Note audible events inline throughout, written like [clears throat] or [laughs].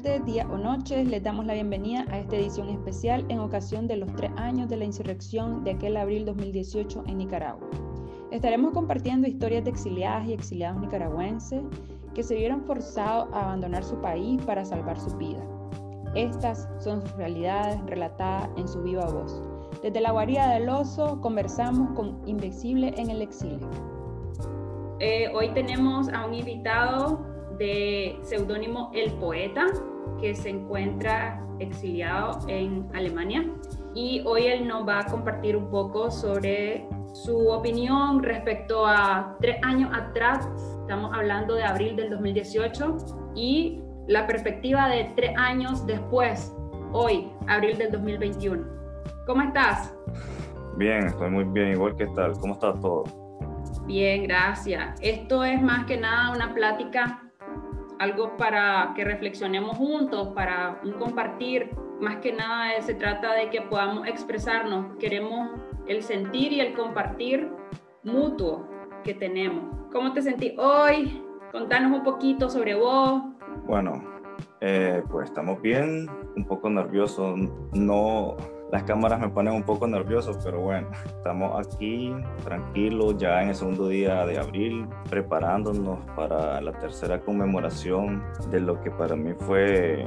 días o noches. Les damos la bienvenida a esta edición especial en ocasión de los tres años de la insurrección de aquel abril 2018 en Nicaragua. Estaremos compartiendo historias de exiliadas y exiliados nicaragüenses que se vieron forzados a abandonar su país para salvar su vida. Estas son sus realidades relatadas en su viva voz. Desde la guarida del oso conversamos con Invencible en el exilio. Eh, hoy tenemos a un invitado de seudónimo El Poeta, que se encuentra exiliado en Alemania. Y hoy él nos va a compartir un poco sobre su opinión respecto a tres años atrás, estamos hablando de abril del 2018, y la perspectiva de tres años después, hoy, abril del 2021. ¿Cómo estás? Bien, estoy muy bien. Igual que tal, ¿cómo está todo? Bien, gracias. Esto es más que nada una plática, algo para que reflexionemos juntos, para un compartir. Más que nada se trata de que podamos expresarnos. Queremos el sentir y el compartir mutuo que tenemos. ¿Cómo te sentís hoy? Contanos un poquito sobre vos. Bueno, eh, pues estamos bien, un poco nerviosos. No, las cámaras me ponen un poco nervioso, pero bueno, estamos aquí tranquilos ya en el segundo día de abril, preparándonos para la tercera conmemoración de lo que para mí fue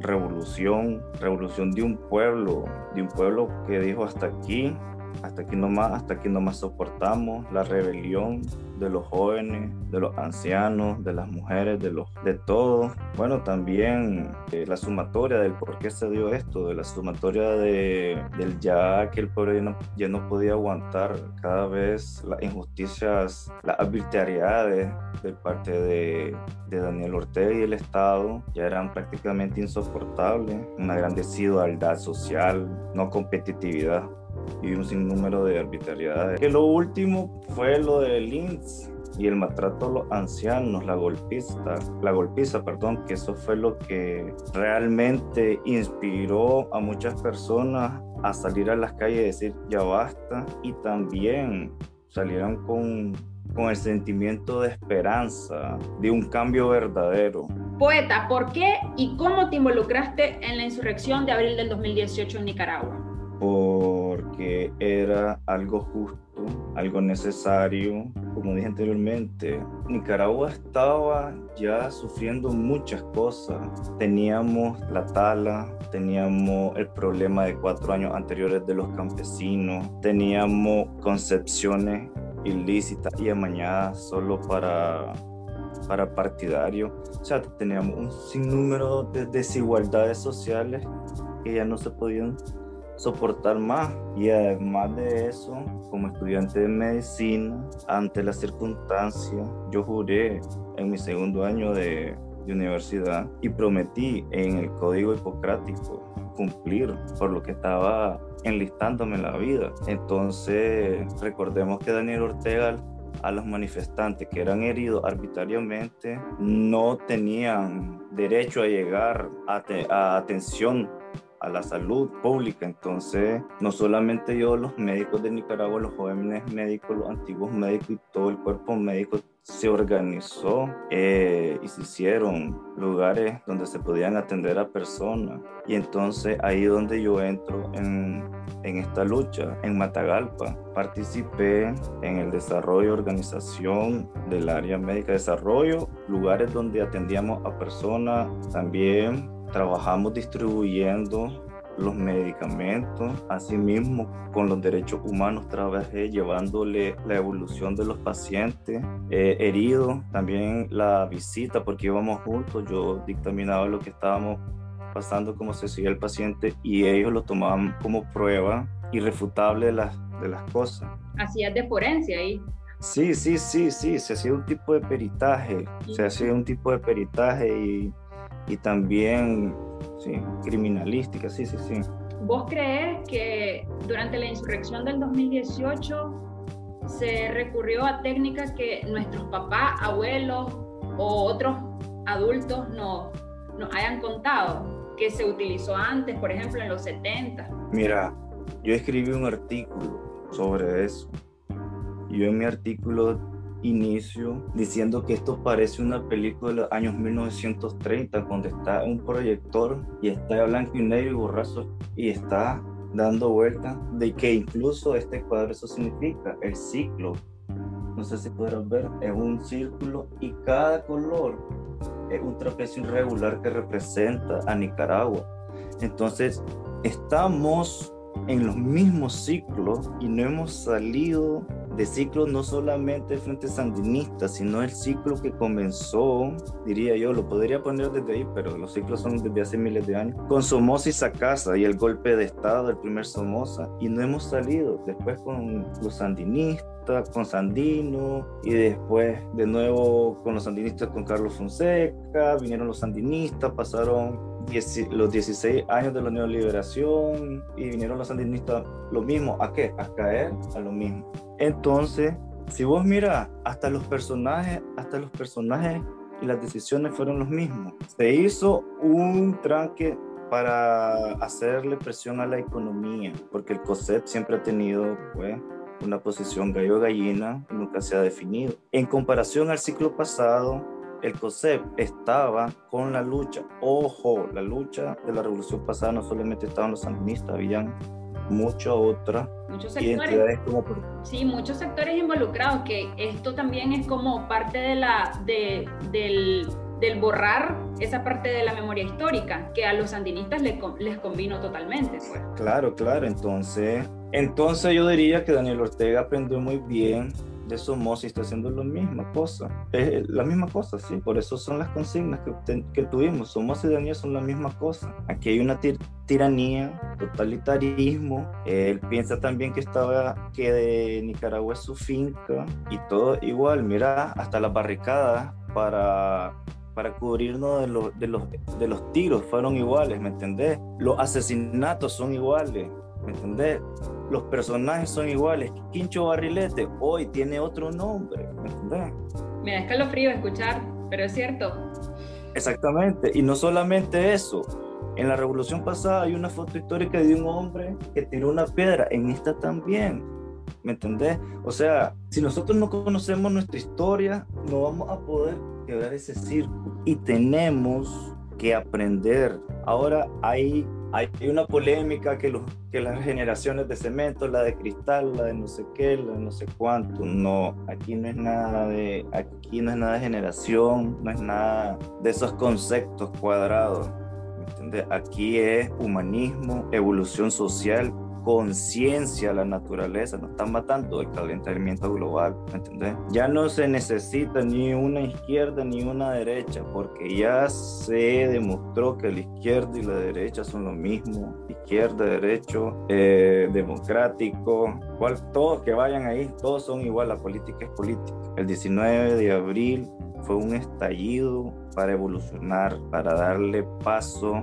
revolución, revolución de un pueblo, de un pueblo que dijo hasta aquí, hasta aquí nomás, hasta aquí nomás soportamos la rebelión de los jóvenes, de los ancianos, de las mujeres, de los de todos. Bueno, también eh, la sumatoria del por qué se dio esto, de la sumatoria de, del ya que el pueblo ya no, ya no podía aguantar cada vez las injusticias, las arbitrariedades de parte de, de Daniel Ortega y el Estado ya eran prácticamente insoportables, una gran desigualdad social, no competitividad y un sinnúmero de arbitrariedades. Que lo último fue lo del Linz y el maltrato a los ancianos, la golpista, la golpiza, perdón, que eso fue lo que realmente inspiró a muchas personas a salir a las calles y decir ya basta y también salieron con con el sentimiento de esperanza, de un cambio verdadero. Poeta, ¿por qué y cómo te involucraste en la insurrección de abril del 2018 en Nicaragua? Era algo justo, algo necesario. Como dije anteriormente, Nicaragua estaba ya sufriendo muchas cosas. Teníamos la tala, teníamos el problema de cuatro años anteriores de los campesinos, teníamos concepciones ilícitas y amañadas solo para para partidarios. O sea, teníamos un sinnúmero de desigualdades sociales que ya no se podían soportar más. Y además de eso, como estudiante de medicina, ante las circunstancias, yo juré en mi segundo año de, de universidad y prometí en el código hipocrático cumplir por lo que estaba enlistándome en la vida. Entonces, recordemos que Daniel Ortega a los manifestantes que eran heridos arbitrariamente no tenían derecho a llegar a, a atención a la salud pública. Entonces, no solamente yo, los médicos de Nicaragua, los jóvenes médicos, los antiguos médicos y todo el cuerpo médico se organizó eh, y se hicieron lugares donde se podían atender a personas. Y entonces ahí donde yo entro en, en esta lucha, en Matagalpa, participé en el desarrollo, organización del área médica, desarrollo, lugares donde atendíamos a personas también trabajamos distribuyendo los medicamentos, asimismo con los derechos humanos trabajé llevándole la evolución de los pacientes eh, heridos, también la visita porque íbamos juntos, yo dictaminaba lo que estábamos pasando, cómo se seguía el paciente y ellos lo tomaban como prueba irrefutable de las, de las cosas. Hacías de forense ahí. Sí, sí, sí, sí, se hacía un tipo de peritaje, se hacía un tipo de peritaje y y también sí, criminalística, sí, sí, sí. ¿Vos crees que durante la insurrección del 2018 se recurrió a técnicas que nuestros papás, abuelos o otros adultos no nos hayan contado que se utilizó antes, por ejemplo, en los 70? Mira, yo escribí un artículo sobre eso. Yo en mi artículo inicio diciendo que esto parece una película de los años 1930, donde está un proyector y está blanco y negro y borrazo y está dando vuelta de que incluso este cuadro eso significa el ciclo. No sé si podrán ver, es un círculo y cada color es un trapecio irregular que representa a Nicaragua. Entonces, estamos en los mismos ciclos y no hemos salido de ciclos no solamente el Frente Sandinista, sino el ciclo que comenzó, diría yo, lo podría poner desde ahí, pero los ciclos son desde hace miles de años, con Somoza y Sacasa y el golpe de Estado del primer Somoza, y no hemos salido. Después con los sandinistas con Sandino y después de nuevo con los sandinistas con Carlos Fonseca, vinieron los sandinistas, pasaron los 16 años de la neoliberación y vinieron los sandinistas lo mismo, ¿a qué? A caer a lo mismo. Entonces, si vos miras, hasta los personajes, hasta los personajes y las decisiones fueron los mismos. Se hizo un tranque para hacerle presión a la economía, porque el COSEP siempre ha tenido, pues, una posición gallo-gallina nunca se ha definido. En comparación al ciclo pasado, el COSEP estaba con la lucha. Ojo, la lucha de la revolución pasada no solamente estaban los sandinistas, habían muchas otras sectores, como Sí, muchos sectores involucrados, que esto también es como parte de la, de, del, del borrar esa parte de la memoria histórica, que a los sandinistas les, les convino totalmente. Pues. Claro, claro, entonces entonces yo diría que Daniel Ortega aprendió muy bien de Somoza y está haciendo la misma cosa. Es la misma cosa, sí. Por eso son las consignas que, que tuvimos. Somoza y Daniel son la misma cosa. Aquí hay una tiranía, totalitarismo. Él piensa también que estaba que de Nicaragua es su finca y todo igual. Mira, hasta las barricadas para para cubrirnos de los, de, los, de los tiros fueron iguales, ¿me entendés? Los asesinatos son iguales, ¿me entendés? Los personajes son iguales. Quincho Barrilete hoy tiene otro nombre, ¿me entendés? Me da escalofrío escuchar, pero es cierto. Exactamente, y no solamente eso. En la revolución pasada hay una foto histórica de un hombre que tiró una piedra, en esta también. ¿Me entendés? O sea, si nosotros no conocemos nuestra historia, no vamos a poder quebrar ese círculo. Y tenemos que aprender. Ahora hay hay una polémica que, los, que las generaciones de cemento, la de cristal, la de no sé qué, la de no sé cuánto. No, aquí no es nada de, aquí no es nada de generación, no es nada de esos conceptos cuadrados. Aquí es humanismo, evolución social conciencia a la naturaleza, nos están matando el calentamiento global, ¿me entendés? Ya no se necesita ni una izquierda ni una derecha, porque ya se demostró que la izquierda y la derecha son lo mismo, izquierda, derecho, eh, democrático, cual, todos que vayan ahí, todos son igual, la política es política. El 19 de abril fue un estallido para evolucionar, para darle paso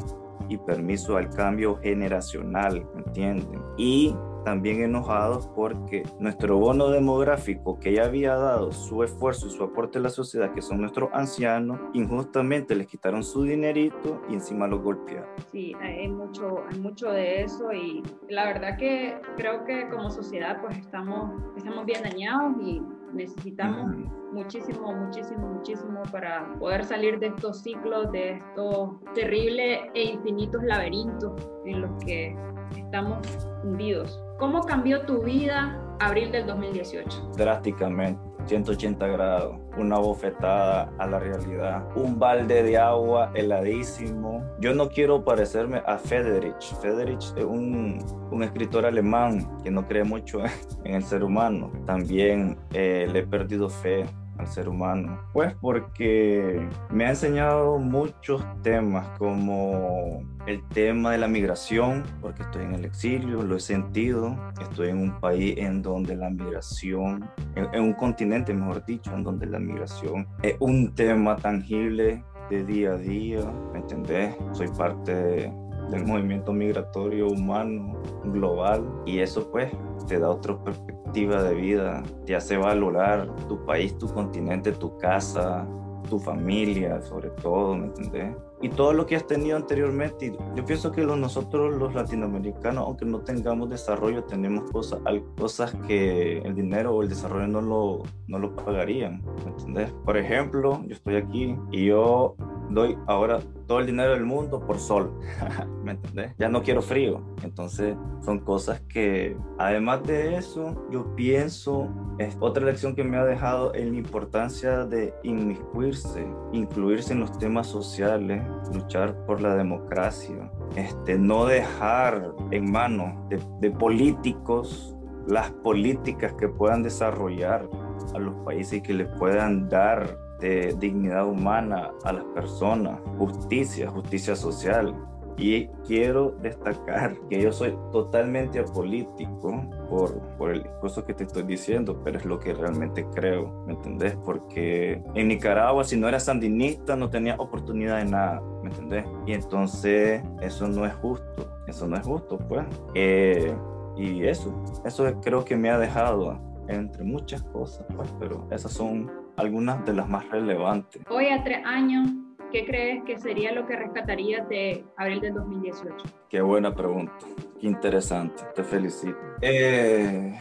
y permiso al cambio generacional, ¿entienden? Y también enojados porque nuestro bono demográfico que ya había dado su esfuerzo y su aporte a la sociedad, que son nuestros ancianos, injustamente les quitaron su dinerito y encima los golpearon. Sí, hay mucho, hay mucho de eso y la verdad que creo que como sociedad pues estamos, estamos bien dañados y necesitamos muchísimo, muchísimo, muchísimo para poder salir de estos ciclos, de estos terribles e infinitos laberintos en los que estamos hundidos. ¿Cómo cambió tu vida abril del 2018? Drásticamente. 180 grados, una bofetada a la realidad, un balde de agua heladísimo. Yo no quiero parecerme a Federich. Federich es un, un escritor alemán que no cree mucho [laughs] en el ser humano. También eh, le he perdido fe al ser humano? Pues porque me ha enseñado muchos temas como el tema de la migración, porque estoy en el exilio, lo he sentido, estoy en un país en donde la migración, en, un continente mejor dicho, en donde la migración es un tema tangible de día a día, ¿me entendés? Soy parte del movimiento migratorio humano global y eso pues te da otra perspectiva de vida, te hace valorar tu país, tu continente, tu casa, tu familia, sobre todo, ¿me entendés? Y todo lo que has tenido anteriormente. Yo pienso que los, nosotros los latinoamericanos, aunque no tengamos desarrollo, tenemos cosas, cosas que el dinero o el desarrollo no lo, no lo pagarían, ¿me entendés? Por ejemplo, yo estoy aquí y yo doy ahora todo el dinero del mundo por sol, [laughs] ¿me entendés? Ya no quiero frío. Entonces son cosas que, además de eso, yo pienso, es otra lección que me ha dejado en la importancia de inmiscuirse, incluirse en los temas sociales, luchar por la democracia, este, no dejar en manos de, de políticos las políticas que puedan desarrollar a los países y que les puedan dar de dignidad humana a las personas, justicia, justicia social. Y quiero destacar que yo soy totalmente apolítico por, por el discurso que te estoy diciendo, pero es lo que realmente creo, ¿me entendés? Porque en Nicaragua, si no eras sandinista, no tenías oportunidad de nada, ¿me entendés? Y entonces eso no es justo, eso no es justo, pues. Eh, y eso, eso creo que me ha dejado entre muchas cosas, pues, pero esas son algunas de las más relevantes. Hoy a tres años, ¿qué crees que sería lo que rescatarías de abril del 2018? Qué buena pregunta, qué interesante, te felicito. Eh,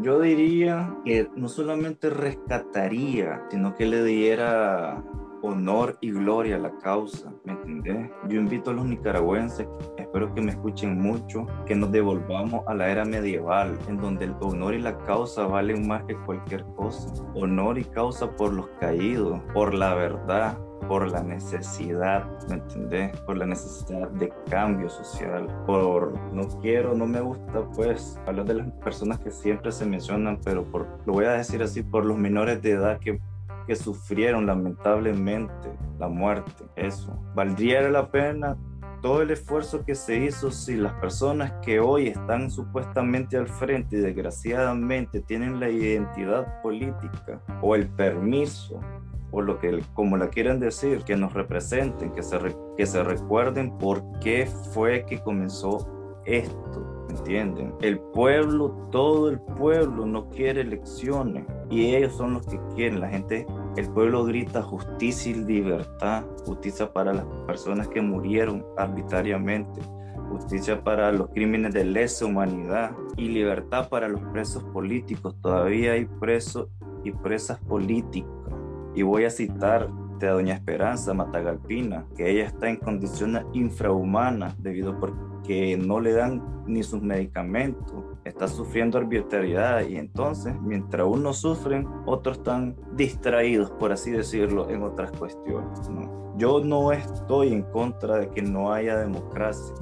yo diría que no solamente rescataría, sino que le diera honor y gloria a la causa, ¿me entendés? Yo invito a los nicaragüenses, espero que me escuchen mucho, que nos devolvamos a la era medieval, en donde el honor y la causa valen más que cualquier cosa. Honor y causa por los caídos, por la verdad, por la necesidad, ¿me entendés? Por la necesidad de cambio social, por no quiero, no me gusta pues hablar de las personas que siempre se mencionan, pero por, lo voy a decir así, por los menores de edad que que sufrieron lamentablemente la muerte. Eso, valdría la pena todo el esfuerzo que se hizo si las personas que hoy están supuestamente al frente y desgraciadamente tienen la identidad política o el permiso o lo que como la quieran decir, que nos representen, que se, que se recuerden por qué fue que comenzó esto ¿entienden? El pueblo, todo el pueblo no quiere elecciones y ellos son los que quieren. La gente, el pueblo grita justicia y libertad, justicia para las personas que murieron arbitrariamente, justicia para los crímenes de lesa humanidad y libertad para los presos políticos. Todavía hay presos y presas políticas. Y voy a citar a doña Esperanza Matagalpina, que ella está en condiciones infrahumanas debido a que no le dan ni sus medicamentos, está sufriendo arbitrariedad y entonces mientras unos sufren, otros están distraídos, por así decirlo, en otras cuestiones. Yo no estoy en contra de que no haya democracia,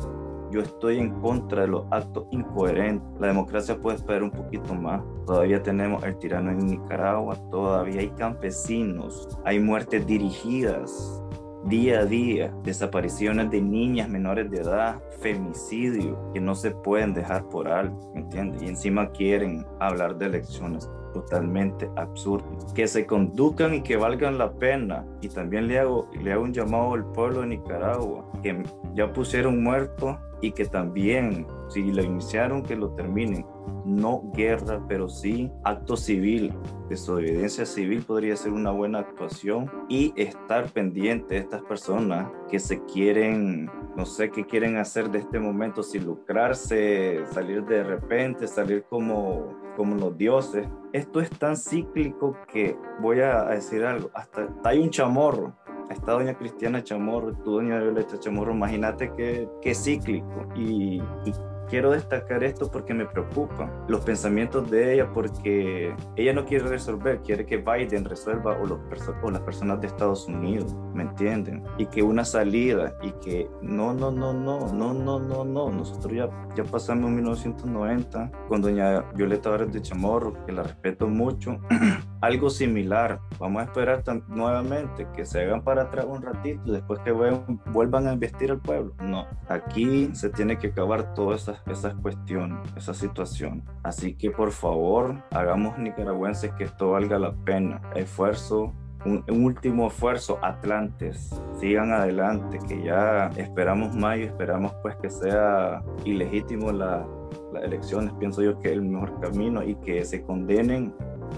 yo estoy en contra de los actos incoherentes. La democracia puede esperar un poquito más. Todavía tenemos el tirano en Nicaragua, todavía hay campesinos, hay muertes dirigidas día a día, desapariciones de niñas menores de edad, femicidio, que no se pueden dejar por alto, ¿me entiendes? Y encima quieren hablar de elecciones totalmente absurdo. Que se conduzcan y que valgan la pena. Y también le hago, le hago un llamado al pueblo de Nicaragua, que ya pusieron muertos y que también, si lo iniciaron, que lo terminen. No guerra, pero sí acto civil. Desobediencia civil podría ser una buena actuación y estar pendiente de estas personas que se quieren, no sé qué quieren hacer de este momento, si lucrarse, salir de repente, salir como, como los dioses. Esto es tan cíclico que voy a decir algo, hasta hay un chamorro está doña Cristiana Chamorro, tú doña Violeta Chamorro, imagínate qué, qué cíclico. Y, y quiero destacar esto porque me preocupa los pensamientos de ella porque ella no quiere resolver, quiere que Biden resuelva o, los o las personas de Estados Unidos, ¿me entienden? Y que una salida y que no, no, no, no, no, no, no, no, nosotros ya, ya pasamos en 1990 con doña Violeta Vargas de Chamorro, que la respeto mucho, [clears throat] algo similar, vamos a esperar nuevamente que se hagan para atrás un ratito y después que vuelvan a investir al pueblo, no, aquí se tiene que acabar todas esas cuestiones, esa situación. Así que por favor, hagamos nicaragüenses que esto valga la pena. Esfuerzo, un, último esfuerzo, Atlantes, sigan adelante, que ya esperamos mayo, esperamos pues que sea ilegítimo la, las elecciones, pienso yo que es el mejor camino y que se condenen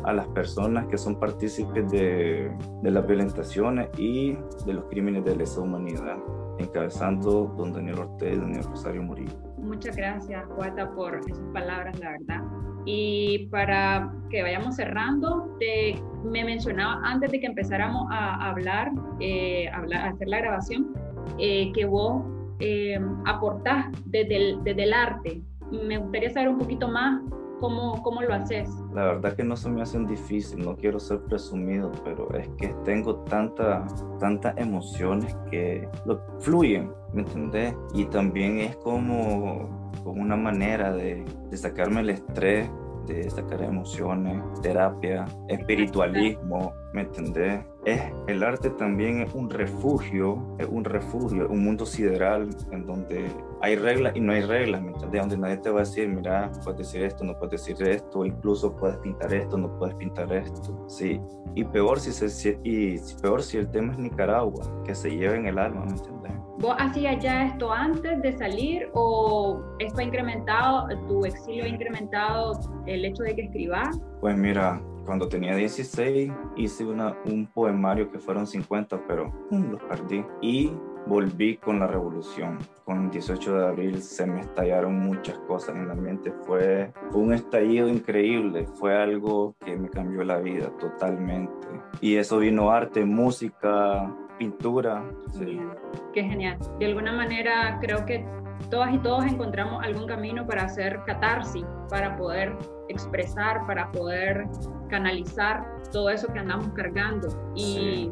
a las personas que son partícipes de, de las violentaciones y de los crímenes de lesa humanidad, encabezando don Daniel Ortega y Daniel Rosario Murillo. Muchas gracias, Poeta, por esas palabras, la verdad. Y para que vayamos cerrando, te, me mencionaba antes de que empezáramos a hablar, eh, a hacer la grabación, eh, que vos eh, aportás desde el, desde el arte. Me gustaría saber un poquito más ¿Cómo, ¿Cómo, lo haces? La verdad que no se me hacen difícil, no quiero ser presumido, pero es que tengo tantas tantas emociones que lo, fluyen, ¿me entendés? Y también es como, como una manera de, de sacarme el estrés, de sacar emociones, terapia, espiritualismo, ¿me entendés? Es, el arte también es un refugio, es un refugio, un mundo sideral en donde hay reglas y no hay reglas, ¿me entendés? Donde nadie te va a decir, mira, puedes decir esto, no puedes decir esto, incluso puedes pintar esto, no puedes pintar esto, sí. Y peor si, se, y peor si el tema es Nicaragua, que se lleva en el alma, ¿me entendés? ¿Vos hacías ya esto antes de salir o esto ha incrementado, tu exilio ha incrementado el hecho de que escribas? Pues mira, cuando tenía 16 hice una, un poemario que fueron 50, pero mm, los perdí. Y volví con la revolución. Con el 18 de abril se me estallaron muchas cosas en la mente. Fue, fue un estallido increíble, fue algo que me cambió la vida totalmente. Y eso vino arte, música, pintura. Sí. Qué genial. De alguna manera creo que todas y todos encontramos algún camino para hacer catarsis, para poder expresar, para poder canalizar todo eso que andamos cargando. Y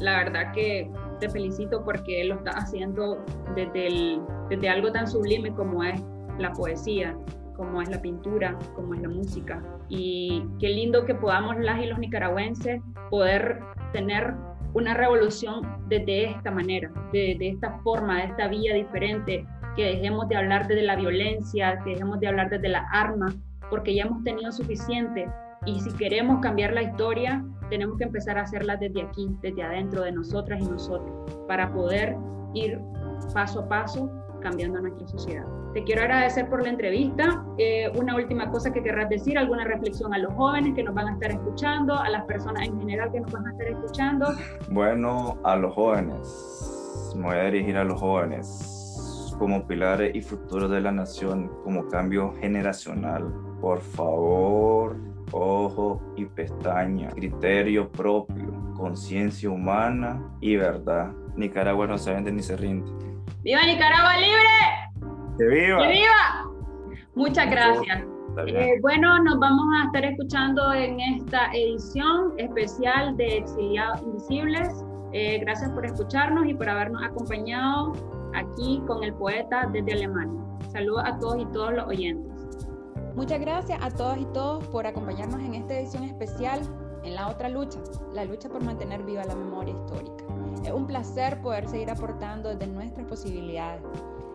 la verdad que te felicito porque lo estás haciendo desde, el, desde algo tan sublime como es la poesía, como es la pintura, como es la música. Y qué lindo que podamos las y los nicaragüenses poder tener una revolución desde esta manera, de, esta forma, de esta vía diferente, que dejemos de hablar desde la violencia, que dejemos de hablar desde la arma, porque ya hemos tenido suficiente. Y si queremos cambiar la historia, tenemos que empezar a hacerla desde aquí, desde adentro de nosotras y nosotros, para poder ir paso a paso cambiando nuestra sociedad. Te quiero agradecer por la entrevista. Eh, una última cosa que querrás decir, alguna reflexión a los jóvenes que nos van a estar escuchando, a las personas en general que nos van a estar escuchando. Bueno, a los jóvenes, me voy a dirigir a los jóvenes como pilares y futuros de la nación, como cambio generacional. Por favor, ojo y pestaña, criterio propio, conciencia humana y verdad. Nicaragua no se vende ni se rinde. ¡Viva Nicaragua libre! ¡Que viva! ¡Que viva! Muchas gracias. Eh, bueno, nos vamos a estar escuchando en esta edición especial de Exiliados Invisibles. Eh, gracias por escucharnos y por habernos acompañado aquí con el poeta desde Alemania. Saludos a todos y todos los oyentes. Muchas gracias a todos y todos por acompañarnos en esta edición especial en la otra lucha, la lucha por mantener viva la memoria histórica. Es un placer poder seguir aportando desde nuestras posibilidades.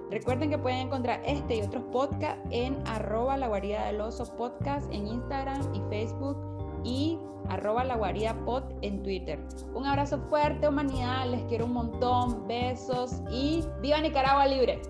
Recuerden que pueden encontrar este y otros podcasts en arroba la guarida del oso podcast en Instagram y Facebook y arroba la guarida pod en Twitter. Un abrazo fuerte humanidad, les quiero un montón, besos y viva Nicaragua libre.